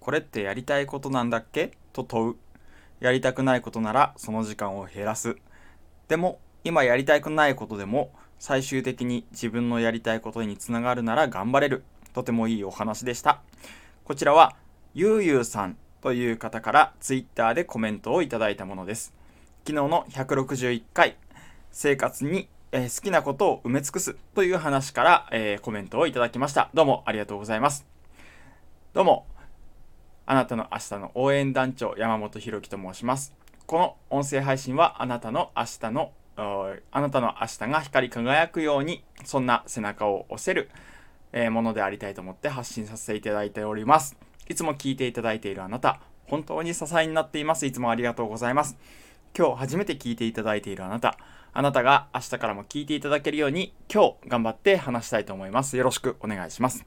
これってやりたいことなんだっけ？と問う。やりたくないことならその時間を減らす。でも今やりたくないことでも最終的に自分のやりたいことにつながるなら頑張れる。とてもいいお話でした。こちらはゆうゆうさんという方からツイッターでコメントをいただいたものです。昨日の161回生活にえー、好きなことを埋め尽くすという話から、えー、コメントをいただきました。どうもありがとうございます。どうも、あなたの明日の応援団長山本博樹と申します。この音声配信はあなたの明日のあなたの明日が光り輝くようにそんな背中を押せる、え、ものでありたいと思って発信させていただいております。いつも聞いていただいているあなた、本当に支えになっています。いつもありがとうございます。今日初めて聞いていただいているあなた、あなたが明日からも聞いていただけるように今日頑張って話したいと思います。よろしくお願いします。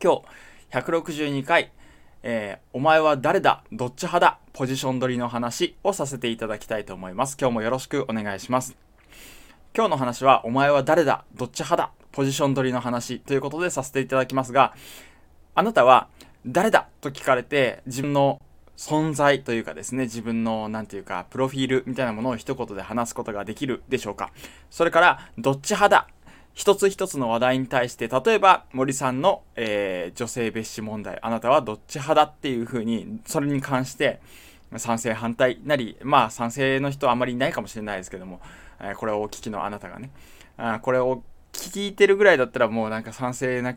今日162回、えー、お前は誰だ？どっち派だ？ポジション取りの話をさせていただきたいと思います。今日もよろしくお願いします。今日の話はお前は誰だ？どっち派だ？ポジション取りの話ということでさせていただきますが、あなたは誰だ？と聞かれて自分の存在というかですね、自分の、なんていうか、プロフィールみたいなものを一言で話すことができるでしょうか？それから、どっち派だ？一つ一つの話題に対して、例えば森さんの、えー、女性蔑視問題、あなたはどっち派だっていうふうに、それに関して、賛成反対なり、まあ賛成の人はあまりいないかもしれないですけども、えー、これをお聞きのあなたがね、あこれを聞いてるぐらいだったらもうなんか賛成な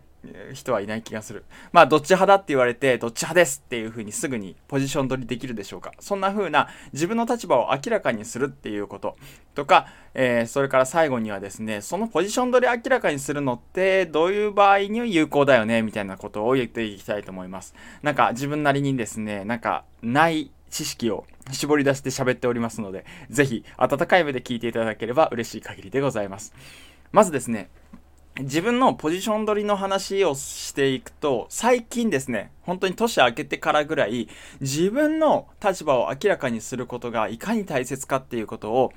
人はいない気がする。まあ、どっち派だって言われて、どっち派ですっていう風にすぐにポジション取りできるでしょうか。そんな風な自分の立場を明らかにするっていうこととか、えー、それから最後にはですね、そのポジション取り明らかにするのってどういう場合に有効だよねみたいなことを言っていきたいと思います。なんか自分なりにですね、なんかない知識を絞り出して喋っておりますので、ぜひ温かい目で聞いていただければ嬉しい限りでございます。まずですね、自分のポジション取りの話をしていくと、最近ですね、本当に年明けてからぐらい、自分の立場を明らかにすることがいかに大切かっていうことを、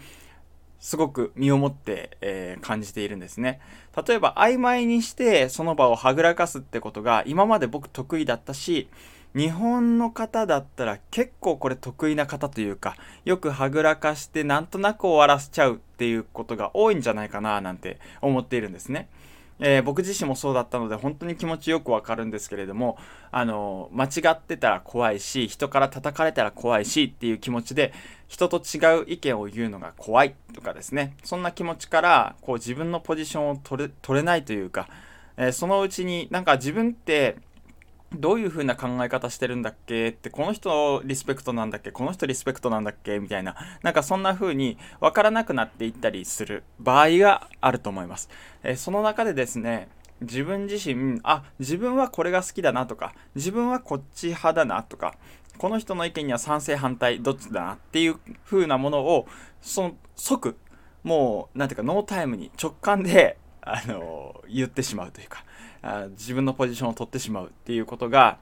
すごく身をもって、えー、感じているんですね。例えば、曖昧にしてその場をはぐらかすってことが今まで僕得意だったし、日本の方だったら結構これ得意な方というか、よくはぐらかしてなんとなく終わらせちゃうっていうことが多いんじゃないかななんて思っているんですね。えー、僕自身もそうだったので本当に気持ちよくわかるんですけれども、あの間違ってたら怖いし人から叩かれたら怖いしっていう気持ちで人と違う意見を言うのが怖いとかですね。そんな気持ちからこう自分のポジションを取れ取れないというか、えー、そのうちになんか自分ってどういう風な考え方してるんだっけって、この人リスペクトなんだっけこの人リスペクトなんだっけみたいな、なんかそんな風に分からなくなっていったりする場合があると思います。えー、その中でですね、自分自身、あ、自分はこれが好きだなとか、自分はこっち派だなとか、この人の意見には賛成反対どっちだなっていう風なものを、その即、もう、なんていうか、ノータイムに直感で、あのー、言ってしまうというか、あ自分のポジションを取ってしまうっていうことが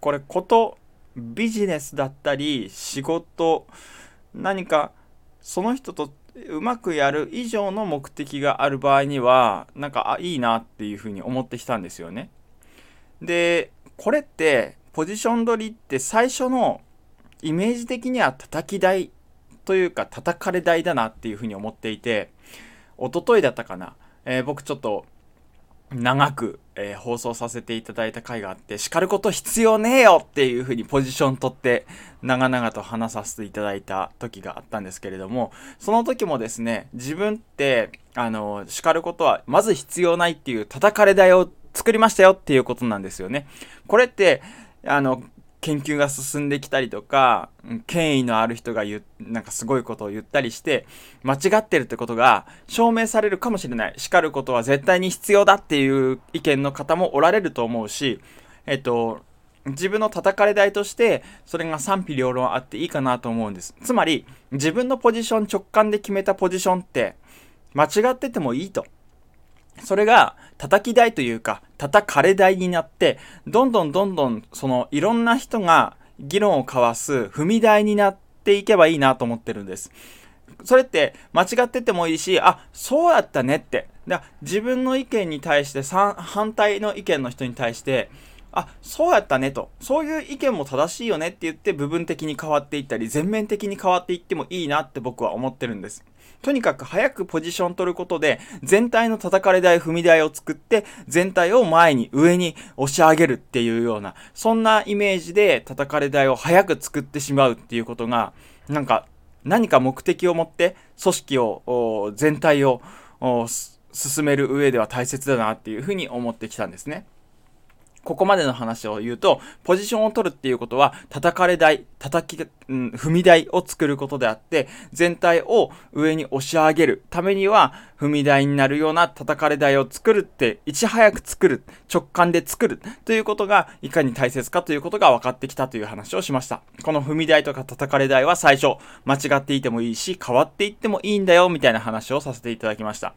これことビジネスだったり仕事何かその人とうまくやる以上の目的がある場合にはなんかあいいなっていうふうに思ってきたんですよね。でこれってポジション取りって最初のイメージ的には叩き台というか叩かれ台だなっていうふうに思っていて一昨日だったかな、えー、僕ちょっと長く、えー、放送させていただいた回があって、叱ること必要ねえよっていう風にポジション取って、長々と話させていただいた時があったんですけれども、その時もですね、自分って、あの、叱ることはまず必要ないっていう叩かれだよ作りましたよっていうことなんですよね。これって、あの、研究が進んできたりとか、権威のある人が言う、なんかすごいことを言ったりして、間違ってるってことが証明されるかもしれない。叱ることは絶対に必要だっていう意見の方もおられると思うし、えっと、自分の叩かれ台として、それが賛否両論あっていいかなと思うんです。つまり、自分のポジション直感で決めたポジションって、間違っててもいいと。それが叩き台というか叩かれ台になってどんどんどんどんそのいろんな人が議論を交わす踏み台になっていけばいいなと思ってるんです。それって間違っててもいいし、あ、そうやったねって。だ自分の意見に対して反対の意見の人に対して、あそうやったねとそういう意見も正しいよねって言って部分的に変わっていったり全面的に変わっていってもいいなって僕は思ってるんですとにかく早くポジション取ることで全体の叩かれ台踏み台を作って全体を前に上に押し上げるっていうようなそんなイメージで叩かれ台を早く作ってしまうっていうことがなんか何か目的を持って組織を全体を進める上では大切だなっていうふうに思ってきたんですね。ここまでの話を言うと、ポジションを取るっていうことは、叩かれ台、叩き、うん、踏み台を作ることであって、全体を上に押し上げるためには、踏み台になるような叩かれ台を作るって、いち早く作る、直感で作るということが、いかに大切かということが分かってきたという話をしました。この踏み台とか叩かれ台は最初、間違っていてもいいし、変わっていってもいいんだよ、みたいな話をさせていただきました。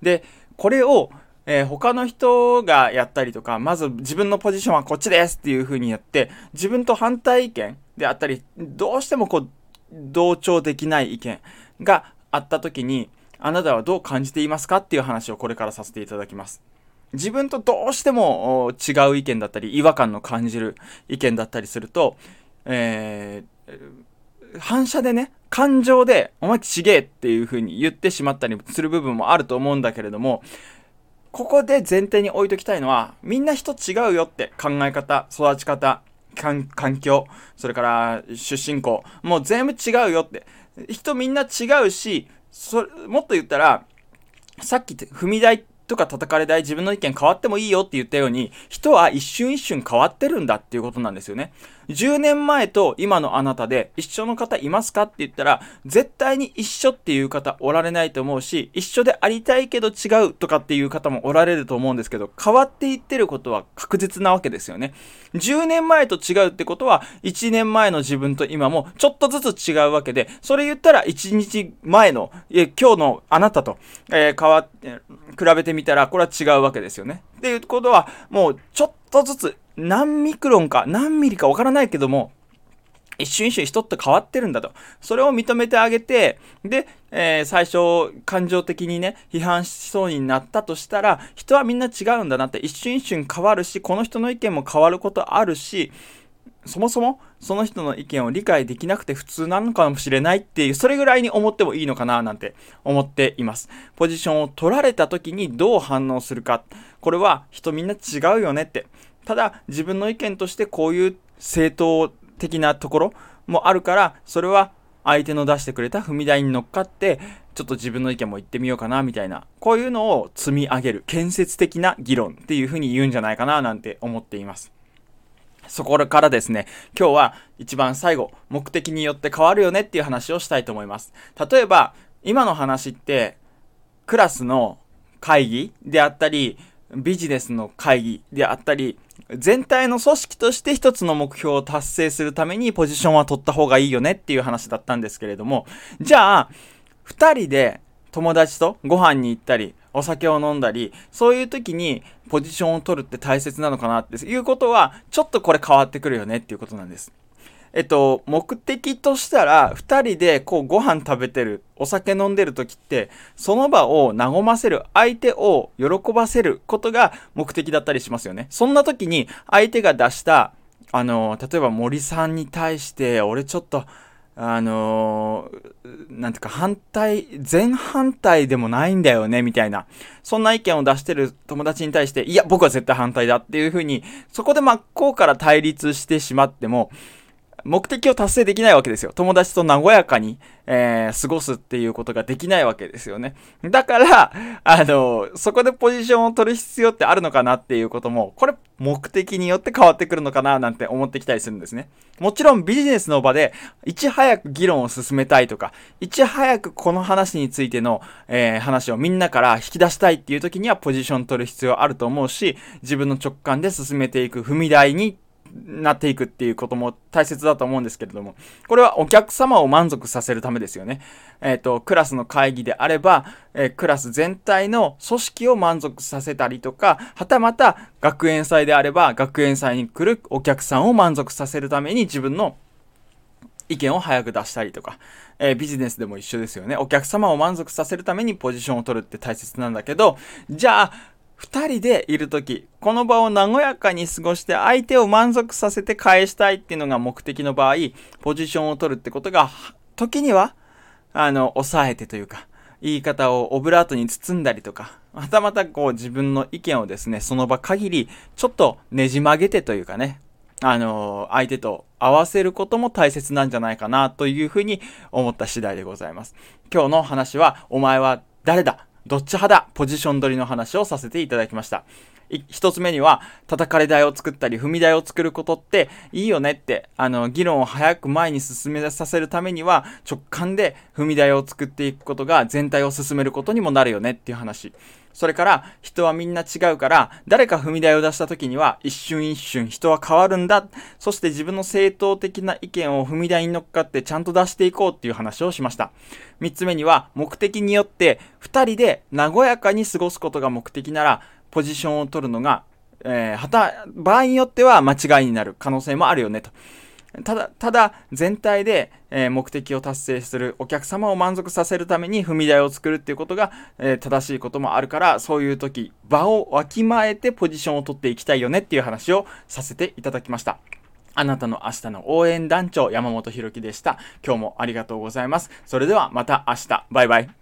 で、これを、えー、他の人がやったりとか、まず自分のポジションはこっちですっていう風にやって、自分と反対意見であったり、どうしてもこう、同調できない意見があった時に、あなたはどう感じていますかっていう話をこれからさせていただきます。自分とどうしても違う意見だったり、違和感の感じる意見だったりすると、えー、反射でね、感情で、お前ちげえっていう風に言ってしまったりする部分もあると思うんだけれども、ここで前提に置いときたいのは、みんな人違うよって考え方、育ち方、環境、それから出身校、もう全部違うよって。人みんな違うし、そもっと言ったら、さっき踏み台とか叩かれ台自分の意見変わってもいいよって言ったように、人は一瞬一瞬変わってるんだっていうことなんですよね。10年前と今のあなたで一緒の方いますかって言ったら、絶対に一緒っていう方おられないと思うし、一緒でありたいけど違うとかっていう方もおられると思うんですけど、変わっていってることは確実なわけですよね。10年前と違うってことは、1年前の自分と今もちょっとずつ違うわけで、それ言ったら1日前の、え今日のあなたと、えー、変わって、比べてみたら、これは違うわけですよね。っていうことは、もうちょっとずつ何ミクロンか何ミリかわからないけども、一瞬一瞬人って変わってるんだと。それを認めてあげて、で、えー、最初、感情的にね、批判しそうになったとしたら、人はみんな違うんだなって、一瞬一瞬変わるし、この人の意見も変わることあるし、そもそもその人の意見を理解できなくて普通なのかもしれないっていう、それぐらいに思ってもいいのかななんて思っています。ポジションを取られた時にどう反応するか。これは人みんな違うよねって。ただ自分の意見としてこういう正当的なところもあるからそれは相手の出してくれた踏み台に乗っかってちょっと自分の意見も言ってみようかなみたいなこういうのを積み上げる建設的な議論っていうふうに言うんじゃないかななんて思っていますそこからですね今日は一番最後目的によって変わるよねっていう話をしたいと思います。例えば今の話ってクラスの会議であったりビジネスの会議であったり全体の組織として一つの目標を達成するためにポジションは取った方がいいよねっていう話だったんですけれども、じゃあ、二人で友達とご飯に行ったり、お酒を飲んだり、そういう時にポジションを取るって大切なのかなっていうことは、ちょっとこれ変わってくるよねっていうことなんです。えっと、目的としたら、二人でこうご飯食べてる、お酒飲んでる時って、その場を和ませる、相手を喜ばせることが目的だったりしますよね。そんな時に、相手が出した、あの、例えば森さんに対して、俺ちょっと、あのー、なんていうか反対、全反対でもないんだよね、みたいな。そんな意見を出してる友達に対して、いや、僕は絶対反対だっていうふうに、そこで真っ向から対立してしまっても、目的を達成できないわけですよ。友達と和やかに、えー、過ごすっていうことができないわけですよね。だから、あの、そこでポジションを取る必要ってあるのかなっていうことも、これ目的によって変わってくるのかななんて思ってきたりするんですね。もちろんビジネスの場で、いち早く議論を進めたいとか、いち早くこの話についての、えー、話をみんなから引き出したいっていう時にはポジション取る必要あると思うし、自分の直感で進めていく踏み台になっていくっていうことも大切だと思うんですけれども、これはお客様を満足させるためですよね。えっ、ー、と、クラスの会議であれば、えー、クラス全体の組織を満足させたりとか、はたまた学園祭であれば、学園祭に来るお客さんを満足させるために自分の意見を早く出したりとか、えー、ビジネスでも一緒ですよね。お客様を満足させるためにポジションを取るって大切なんだけど、じゃあ、2人でいる時この場を和やかに過ごして相手を満足させて返したいっていうのが目的の場合ポジションを取るってことが時にはあの抑えてというか言い方をオブラートに包んだりとかまたまたこう自分の意見をですねその場限りちょっとねじ曲げてというかねあの相手と合わせることも大切なんじゃないかなというふうに思った次第でございます。今日の話は、お前は誰だ？どっち派だ？ポジション取りの話をさせていただきました。一つ目には、叩かれ台を作ったり、踏み台を作ることっていいよねって、あの、議論を早く前に進めさせるためには、直感で踏み台を作っていくことが全体を進めることにもなるよねっていう話。それから、人はみんな違うから、誰か踏み台を出した時には、一瞬一瞬人は変わるんだ。そして自分の正当的な意見を踏み台に乗っかってちゃんと出していこうっていう話をしました。三つ目には、目的によって、二人で和やかに過ごすことが目的なら、ポジションを取るのが、えー、はた、場合によっては間違いになる可能性もあるよねと。ただ、ただ、全体で、え、目的を達成するお客様を満足させるために踏み台を作るっていうことが、え、正しいこともあるから、そういう時、場をわきまえてポジションを取っていきたいよねっていう話をさせていただきました。あなたの明日の応援団長山本博樹でした。今日もありがとうございます。それではまた明日。バイバイ。